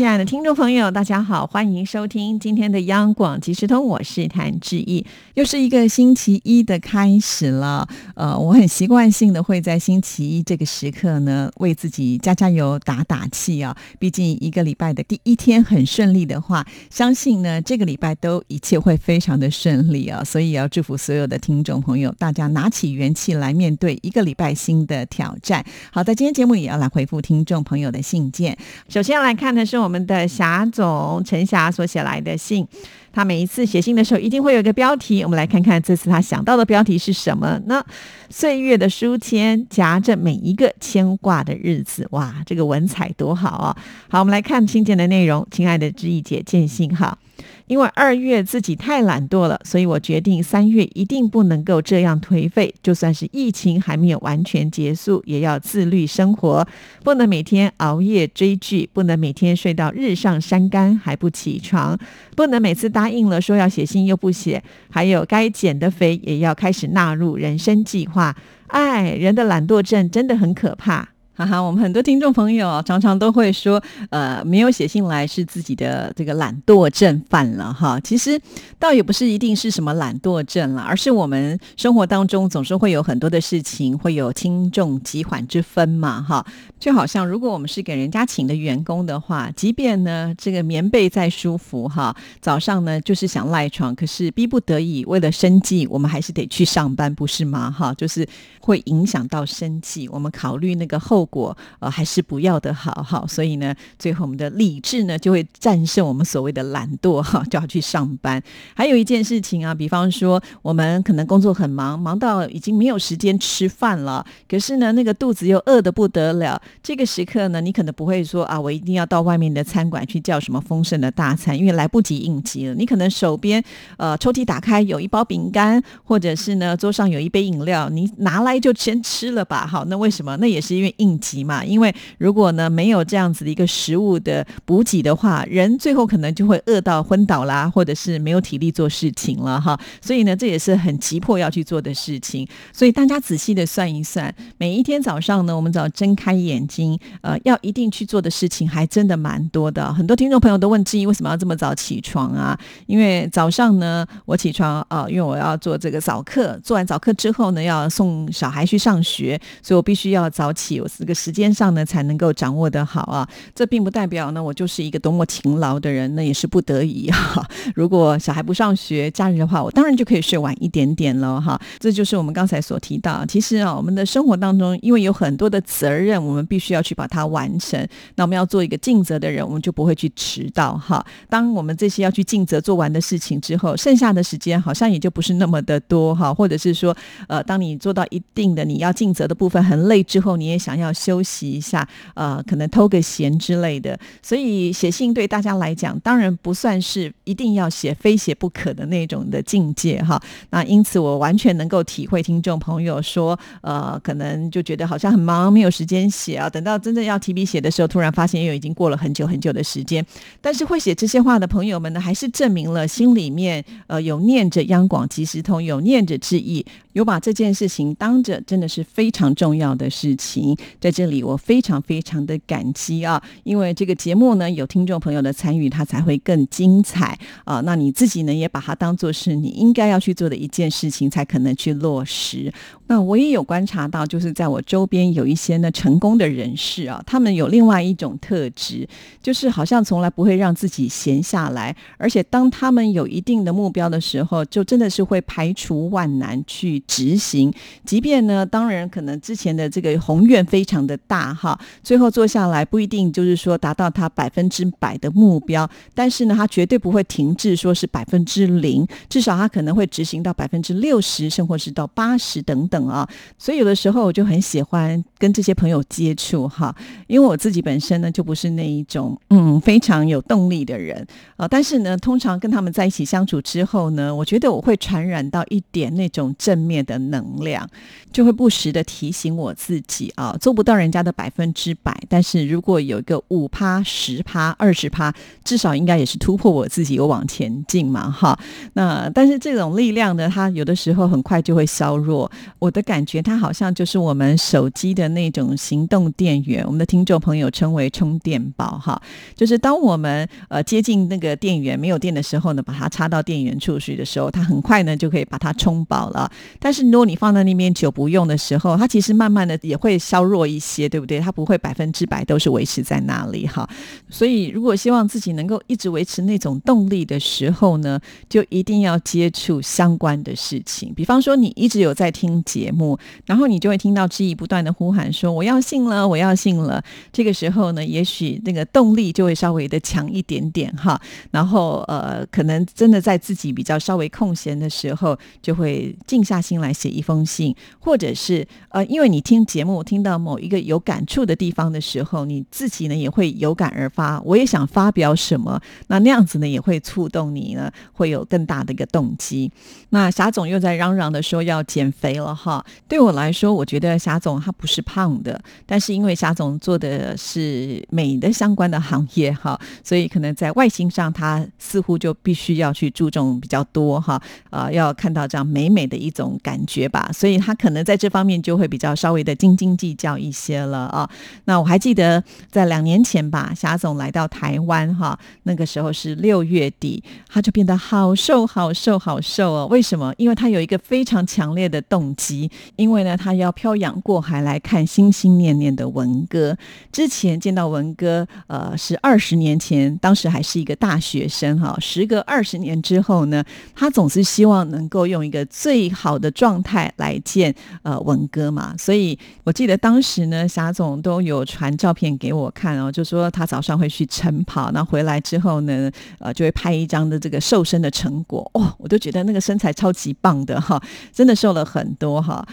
亲爱的听众朋友，大家好，欢迎收听今天的央广即时通，我是谭志毅。又是一个星期一的开始了，呃，我很习惯性的会在星期一这个时刻呢，为自己加加油、打打气啊。毕竟一个礼拜的第一天很顺利的话，相信呢这个礼拜都一切会非常的顺利啊。所以要祝福所有的听众朋友，大家拿起元气来面对一个礼拜新的挑战。好的，今天节目也要来回复听众朋友的信件。首先要来看的是我我们的霞总陈霞所写来的信。他每一次写信的时候，一定会有一个标题。我们来看看这次他想到的标题是什么呢？岁月的书签夹着每一个牵挂的日子，哇，这个文采多好啊！好，我们来看信件的内容。亲爱的知意姐，见信哈。因为二月自己太懒惰了，所以我决定三月一定不能够这样颓废。就算是疫情还没有完全结束，也要自律生活，不能每天熬夜追剧，不能每天睡到日上山岗还不起床，不能每次答应了说要写信又不写，还有该减的肥也要开始纳入人生计划。哎，人的懒惰症真的很可怕。哈哈，我们很多听众朋友常常都会说，呃，没有写信来是自己的这个懒惰症犯了哈。其实倒也不是一定是什么懒惰症了，而是我们生活当中总是会有很多的事情会有轻重急缓之分嘛哈。就好像如果我们是给人家请的员工的话，即便呢这个棉被再舒服哈，早上呢就是想赖床，可是逼不得已为了生计，我们还是得去上班，不是吗哈？就是会影响到生计，我们考虑那个后。果呃还是不要的好哈，所以呢，最后我们的理智呢就会战胜我们所谓的懒惰哈，就要去上班。还有一件事情啊，比方说我们可能工作很忙，忙到已经没有时间吃饭了，可是呢，那个肚子又饿得不得了。这个时刻呢，你可能不会说啊，我一定要到外面的餐馆去叫什么丰盛的大餐，因为来不及应急了。你可能手边呃抽屉打开有一包饼干，或者是呢桌上有一杯饮料，你拿来就先吃了吧。好，那为什么？那也是因为应。急嘛，因为如果呢没有这样子的一个食物的补给的话，人最后可能就会饿到昏倒啦，或者是没有体力做事情了哈。所以呢，这也是很急迫要去做的事情。所以大家仔细的算一算，每一天早上呢，我们只要睁开眼睛，呃，要一定去做的事情还真的蛮多的。很多听众朋友都问志毅为什么要这么早起床啊？因为早上呢，我起床啊，因为我要做这个早课，做完早课之后呢，要送小孩去上学，所以我必须要早起。我这个。时间上呢才能够掌握的好啊，这并不代表呢我就是一个多么勤劳的人，那也是不得已哈。如果小孩不上学，假日的话，我当然就可以睡晚一点点了哈。这就是我们刚才所提到，其实啊，我们的生活当中，因为有很多的责任，我们必须要去把它完成。那我们要做一个尽责的人，我们就不会去迟到哈。当我们这些要去尽责做完的事情之后，剩下的时间好像也就不是那么的多哈。或者是说，呃，当你做到一定的你要尽责的部分很累之后，你也想要。休息一下，呃，可能偷个闲之类的。所以写信对大家来讲，当然不算是一定要写、非写不可的那种的境界哈。那因此，我完全能够体会听众朋友说，呃，可能就觉得好像很忙，没有时间写啊。等到真正要提笔写的时候，突然发现又已经过了很久很久的时间。但是会写这些话的朋友们呢，还是证明了心里面呃有念着央广即时通，有念着致意，有把这件事情当着真的是非常重要的事情。在这里，我非常非常的感激啊！因为这个节目呢，有听众朋友的参与，它才会更精彩啊。那你自己呢，也把它当做是你应该要去做的一件事情，才可能去落实。那我也有观察到，就是在我周边有一些呢成功的人士啊，他们有另外一种特质，就是好像从来不会让自己闲下来，而且当他们有一定的目标的时候，就真的是会排除万难去执行。即便呢，当然可能之前的这个宏愿非常的大哈，最后做下来不一定就是说达到他百分之百的目标，但是呢，他绝对不会停滞，说是百分之零，至少他可能会执行到百分之六十，甚或是到八十等等。啊，所以有的时候我就很喜欢跟这些朋友接触哈，因为我自己本身呢就不是那一种嗯非常有动力的人啊，但是呢，通常跟他们在一起相处之后呢，我觉得我会传染到一点那种正面的能量，就会不时的提醒我自己啊，做不不到人家的百分之百，但是如果有一个五趴、十趴、二十趴，至少应该也是突破我自己，有往前进嘛，哈。那但是这种力量呢，它有的时候很快就会削弱。我的感觉，它好像就是我们手机的那种行动电源，我们的听众朋友称为充电宝，哈，就是当我们呃接近那个电源没有电的时候呢，把它插到电源处去的时候，它很快呢就可以把它充饱了。但是如果你放在那边久不用的时候，它其实慢慢的也会削弱一些，对不对？它不会百分之百都是维持在那里，哈。所以如果希望自己能够一直维持那种动力的时候呢，就一定要接触相关的事情。比方说，你一直有在听节目，然后你就会听到质疑不断的呼喊说：“我要信了，我要信了。”这个时候呢，也许那个动力就会稍微的强一点点，哈。然后呃，可能真的在自己比较稍微空闲的时候，就会静下心来写一封信，或者是呃，因为你听节目听到某一个有感触的地方的时候，你自己呢也会有感而发。我也想发表什么，那那样子呢也会触动你呢，会有更大的一个动机。那霞总又在嚷嚷的说要减肥了哈。对我来说，我觉得霞总他不是胖的，但是因为霞总做的是美的相关的行业哈，所以可能在外形上他似乎就必须要去注重比较多哈，啊，要看到这样美美的一种感觉吧，所以他可能在这方面就会比较稍微的斤斤计较一一些了啊。那我还记得在两年前吧，霞总来到台湾哈，那个时候是六月底，他就变得好瘦好瘦好瘦哦。为什么？因为他有一个非常强烈的动机，因为呢，他要漂洋过海来看心心念念的文哥。之前见到文哥，呃，是二十年前，当时还是一个大学生哈。时隔二十年之后呢，他总是希望能够用一个最好的状态来见呃文哥嘛。所以我记得当时时呢，霞总都有传照片给我看哦，就说他早上会去晨跑，那回来之后呢，呃，就会拍一张的这个瘦身的成果。哦，我都觉得那个身材超级棒的哈，真的瘦了很多哈。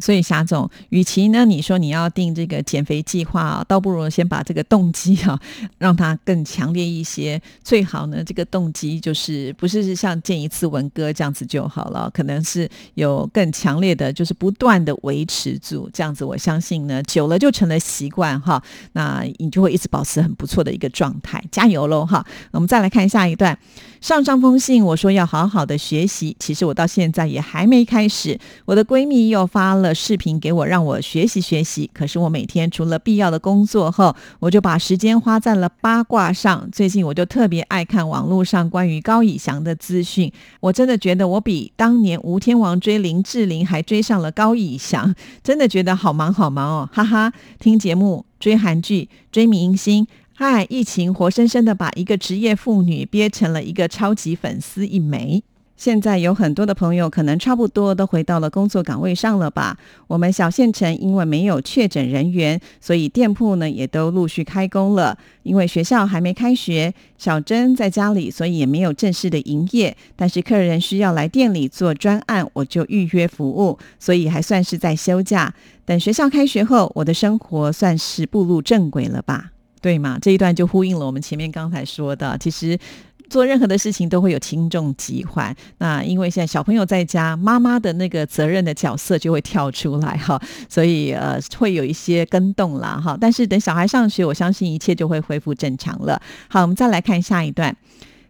所以霞总，与其呢你说你要定这个减肥计划，倒不如先把这个动机哈，让它更强烈一些。最好呢，这个动机就是不是像见一次文哥这样子就好了，可能是有更强烈的，就是不断的维持住这样子。我相信呢，久了就成了习惯哈，那你就会一直保持很不错的一个状态。加油喽哈！我们再来看下一段。上上封信，我说要好好的学习，其实我到现在也还没开始。我的闺蜜又发了了视频给我，让我学习学习。可是我每天除了必要的工作后，我就把时间花在了八卦上。最近我就特别爱看网络上关于高以翔的资讯，我真的觉得我比当年吴天王追林志玲还追上了高以翔，真的觉得好忙好忙哦，哈哈！听节目、追韩剧、追明星。嗨，疫情活生生的把一个职业妇女憋成了一个超级粉丝一枚。现在有很多的朋友可能差不多都回到了工作岗位上了吧？我们小县城因为没有确诊人员，所以店铺呢也都陆续开工了。因为学校还没开学，小珍在家里，所以也没有正式的营业。但是客人需要来店里做专案，我就预约服务，所以还算是在休假。等学校开学后，我的生活算是步入正轨了吧？对嘛？这一段就呼应了我们前面刚才说的，其实做任何的事情都会有轻重疾缓。那因为现在小朋友在家，妈妈的那个责任的角色就会跳出来哈，所以呃会有一些跟动啦哈。但是等小孩上学，我相信一切就会恢复正常了。好，我们再来看下一段。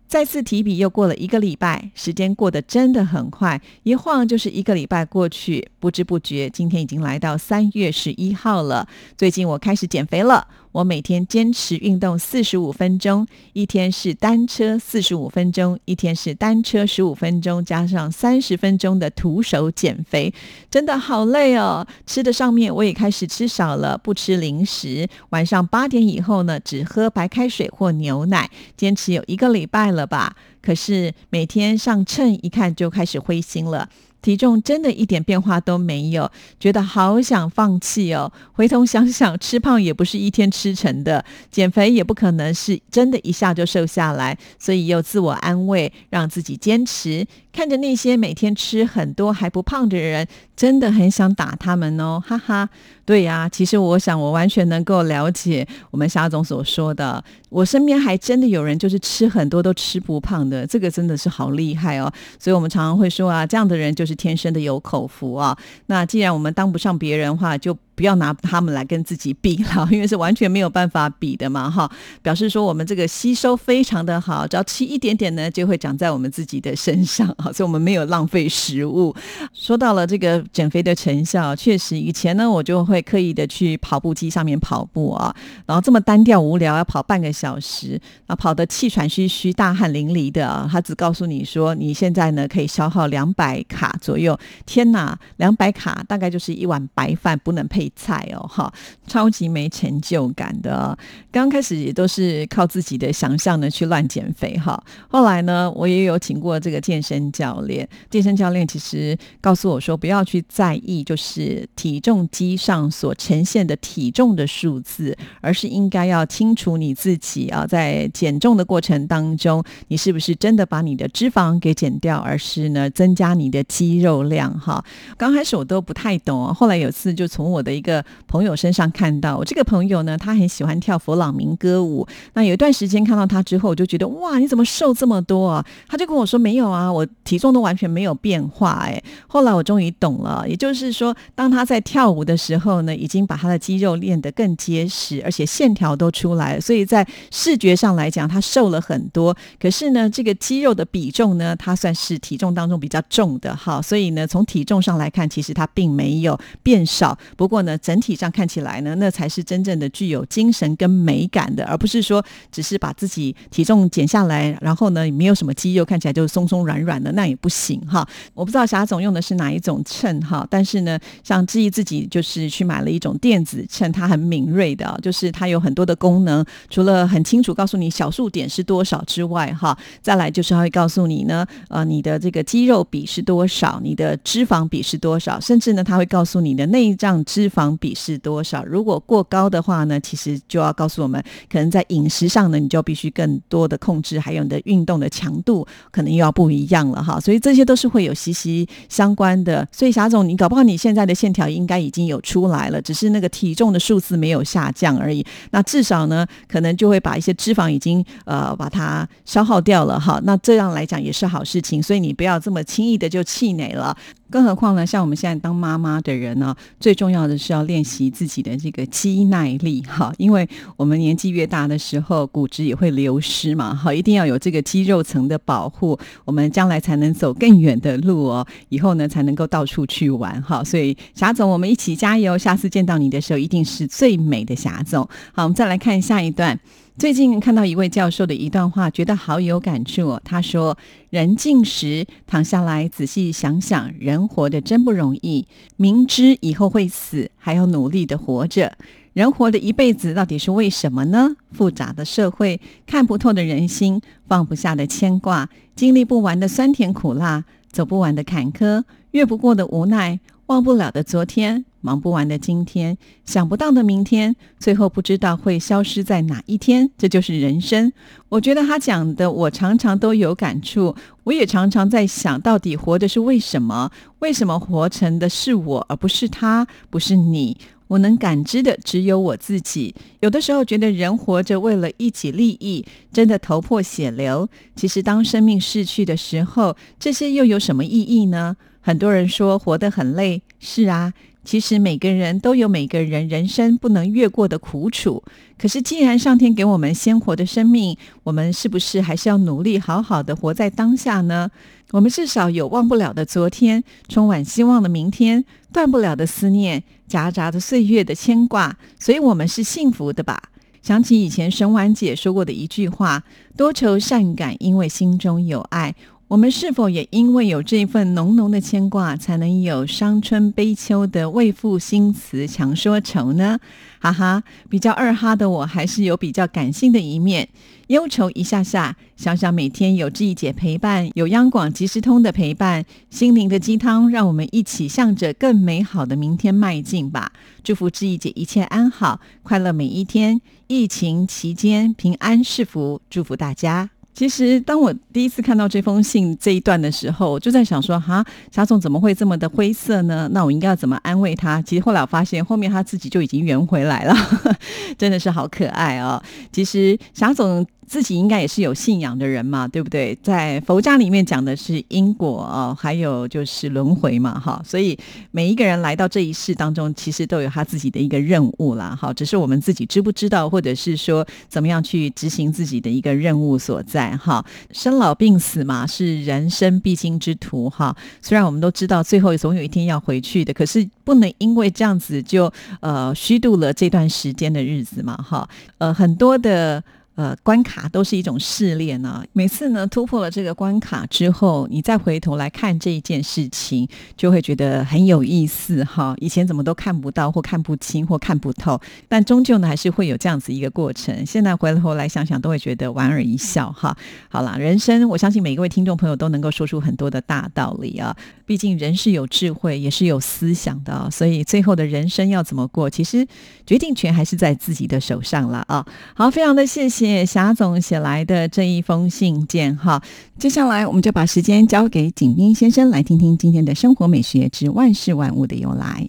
再次提笔，又过了一个礼拜，时间过得真的很快，一晃就是一个礼拜过去，不知不觉，今天已经来到三月十一号了。最近我开始减肥了。我每天坚持运动四十五分钟，一天是单车四十五分钟，一天是单车十五分钟，加上三十分钟的徒手减肥，真的好累哦。吃的上面我也开始吃少了，不吃零食。晚上八点以后呢，只喝白开水或牛奶。坚持有一个礼拜了吧？可是每天上秤一看就开始灰心了。体重真的一点变化都没有，觉得好想放弃哦。回头想想，吃胖也不是一天吃成的，减肥也不可能是真的一下就瘦下来，所以又自我安慰，让自己坚持。看着那些每天吃很多还不胖的人，真的很想打他们哦，哈哈。对呀，其实我想我完全能够了解我们夏总所说的。我身边还真的有人就是吃很多都吃不胖的，这个真的是好厉害哦。所以我们常常会说啊，这样的人就是天生的有口福啊。那既然我们当不上别人的话，就。不要拿他们来跟自己比了，因为是完全没有办法比的嘛，哈。表示说我们这个吸收非常的好，只要吃一点点呢，就会长在我们自己的身上，哈，所以我们没有浪费食物。说到了这个减肥的成效，确实以前呢，我就会刻意的去跑步机上面跑步啊，然后这么单调无聊，要跑半个小时，啊，跑得气喘吁吁、大汗淋漓的啊，他只告诉你说，你现在呢可以消耗两百卡左右。天哪，两百卡大概就是一碗白饭，不能配菜哦，哈，超级没成就感的。刚开始也都是靠自己的想象呢去乱减肥哈，后来呢，我也有请过这个健身教练，健身教练其实告诉我说，不要去在意就是体重机上所呈现的体重的数字，而是应该要清楚你自己啊，在减重的过程当中，你是不是真的把你的脂肪给减掉，而是呢增加你的肌肉量哈。刚开始我都不太懂，后来有次就从我的一个朋友身上看到，我这个朋友呢，他很喜欢跳佛朗明歌舞。那有一段时间看到他之后，我就觉得哇，你怎么瘦这么多啊？他就跟我说没有啊，我体重都完全没有变化哎。后来我终于懂了，也就是说，当他在跳舞的时候呢，已经把他的肌肉练得更结实，而且线条都出来了，所以在视觉上来讲，他瘦了很多。可是呢，这个肌肉的比重呢，他算是体重当中比较重的哈，所以呢，从体重上来看，其实他并没有变少。不过呢，整体上看起来呢，那才是真正的具有精神跟美感的，而不是说只是把自己体重减下来，然后呢，没有什么肌肉，看起来就松松软软的，那也不行哈。我不知道霞总用的是哪一种秤哈，但是呢，像志毅自己就是去买了一种电子秤，它很敏锐的，就是它有很多的功能，除了很清楚告诉你小数点是多少之外，哈，再来就是它会告诉你呢，呃，你的这个肌肉比是多少，你的脂肪比是多少，甚至呢，它会告诉你的内脏脂肪比是多少。如果过高的话呢，其实就要告诉我们，可能在饮食上呢，你就必须更多的控制，还有你的运动的强度可能又要不一样了哈。所以这些都是会有息息相关的。所以霞总，你搞不好你现在的线条应该已经有出来了，只是那个体重的数字没有下降而已。那至少呢，可能就会把一些脂肪已经呃把它消耗掉了哈。那这样来讲也是好事情，所以你不要这么轻易的就气馁了。更何况呢，像我们现在当妈妈的人呢，最重要的是要练习自己的这个肌耐力哈，因为我们年纪越大的时候，骨质也会流失嘛，哈，一定要有这个肌肉层的保护，我们将来才能走更远的路哦，以后呢才能够到处去玩哈。所以霞总，我们一起加油，下次见到你的时候，一定是最美的霞总。好，我们再来看下一段。最近看到一位教授的一段话，觉得好有感触。他说：“人静时躺下来仔细想想，人活得真不容易。明知以后会死，还要努力的活着。人活的一辈子到底是为什么呢？复杂的社会，看不透的人心，放不下的牵挂，经历不完的酸甜苦辣，走不完的坎坷，越不过的无奈。”忘不了的昨天，忙不完的今天，想不到的明天，最后不知道会消失在哪一天。这就是人生。我觉得他讲的，我常常都有感触。我也常常在想，到底活的是为什么？为什么活成的是我，而不是他，不是你？我能感知的只有我自己。有的时候觉得人活着为了一己利益，真的头破血流。其实当生命逝去的时候，这些又有什么意义呢？很多人说活得很累，是啊，其实每个人都有每个人人生不能越过的苦楚。可是既然上天给我们鲜活的生命，我们是不是还是要努力好好的活在当下呢？我们至少有忘不了的昨天，充满希望的明天，断不了的思念，夹杂着岁月的牵挂，所以我们是幸福的吧？想起以前沈婉姐说过的一句话：多愁善感，因为心中有爱。我们是否也因为有这份浓浓的牵挂，才能有伤春悲秋的为赋新词强说愁呢？哈哈，比较二哈的我还是有比较感性的一面，忧愁一下下，想想每天有志毅姐陪伴，有央广即时通的陪伴，心灵的鸡汤，让我们一起向着更美好的明天迈进吧。祝福志毅姐一切安好，快乐每一天，疫情期间平安是福，祝福大家。其实，当我第一次看到这封信这一段的时候，我就在想说：哈，霞总怎么会这么的灰色呢？那我应该要怎么安慰他？其实后来我发现，后面他自己就已经圆回来了，真的是好可爱哦。其实霞总。自己应该也是有信仰的人嘛，对不对？在佛家里面讲的是因果哦，还有就是轮回嘛，哈。所以每一个人来到这一世当中，其实都有他自己的一个任务啦，哈。只是我们自己知不知道，或者是说怎么样去执行自己的一个任务所在，哈。生老病死嘛，是人生必经之途，哈。虽然我们都知道最后总有一天要回去的，可是不能因为这样子就呃虚度了这段时间的日子嘛，哈。呃，很多的。呃，关卡都是一种试炼呢。每次呢突破了这个关卡之后，你再回头来看这一件事情，就会觉得很有意思哈。以前怎么都看不到，或看不清，或看不透，但终究呢还是会有这样子一个过程。现在回头来想想，都会觉得莞尔一笑哈。好啦，人生我相信每一位听众朋友都能够说出很多的大道理啊。毕竟人是有智慧，也是有思想的，所以最后的人生要怎么过，其实决定权还是在自己的手上了啊。好，非常的谢谢。谢霞总写来的这一封信件哈，接下来我们就把时间交给景斌先生，来听听今天的生活美学之万事万物的由来。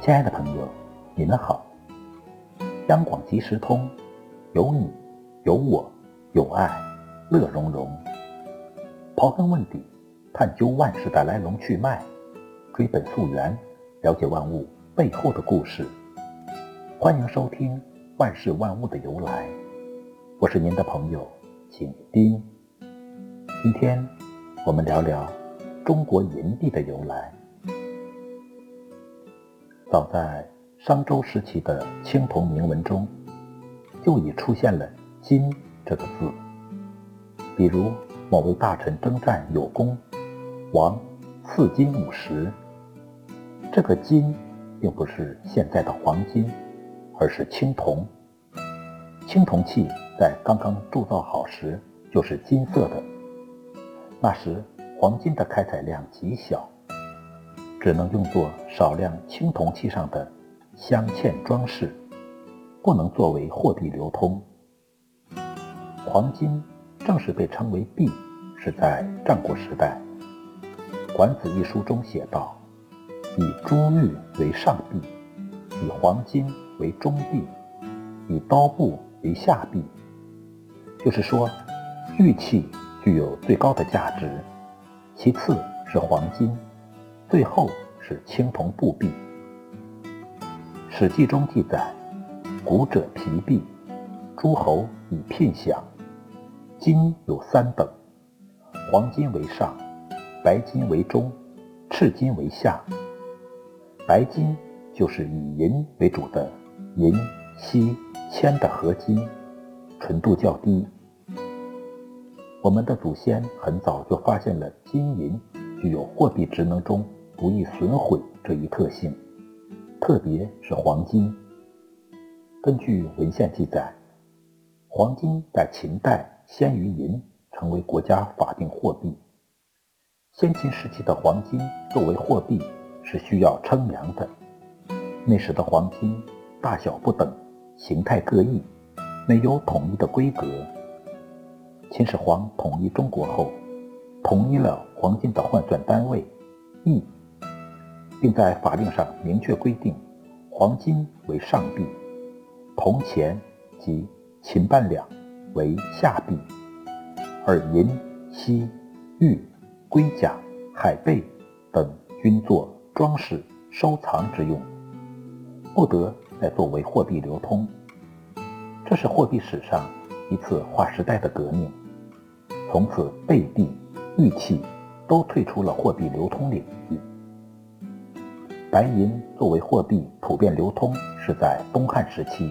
亲爱的朋友，你们好，央广即时通。有你，有我，有爱，乐融融。刨根问底，探究万事的来龙去脉，追本溯源，了解万物背后的故事。欢迎收听《万事万物的由来》，我是您的朋友景斌。今天我们聊聊中国银币的由来。早在商周时期的青铜铭文中。就已出现了“金”这个字，比如某位大臣征战有功，王赐金五十。这个“金”并不是现在的黄金，而是青铜。青铜器在刚刚铸造好时就是金色的，那时黄金的开采量极小，只能用作少量青铜器上的镶嵌装饰。不能作为货币流通。黄金正式被称为币，是在战国时代，《管子》一书中写道：“以珠玉为上币，以黄金为中币，以刀布为下币。”就是说，玉器具有最高的价值，其次是黄金，最后是青铜布币。《史记》中记载。古者皮币，诸侯以聘享。金有三等，黄金为上，白金为中，赤金为下。白金就是以银为主的银、锡、铅的合金，纯度较低。我们的祖先很早就发现了金银具有货币职能中不易损毁这一特性，特别是黄金。根据文献记载，黄金在秦代先于银成为国家法定货币。先秦时期的黄金作为货币是需要称量的。那时的黄金大小不等，形态各异，没有统一的规格。秦始皇统一中国后，统一了黄金的换算单位亿，并在法令上明确规定，黄金为上币。铜钱及秦半两为下币，而银、锡、玉、龟甲、海贝等均作装饰收藏之用，不得再作为货币流通。这是货币史上一次划时代的革命，从此贝币、玉器都退出了货币流通领域。白银作为货币普遍流通是在东汉时期。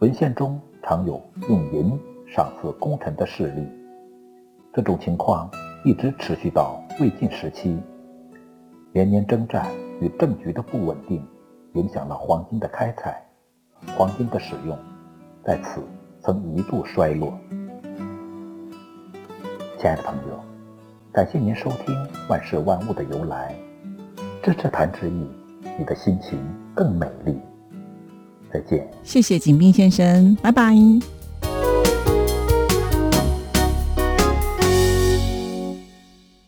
文献中常有用银赏赐功臣的事例，这种情况一直持续到魏晋时期。连年征战与政局的不稳定，影响了黄金的开采，黄金的使用在此曾一度衰落。亲爱的朋友，感谢您收听《万事万物的由来》，支持谈之意，你的心情更美丽。再见，谢谢景斌先生，拜拜。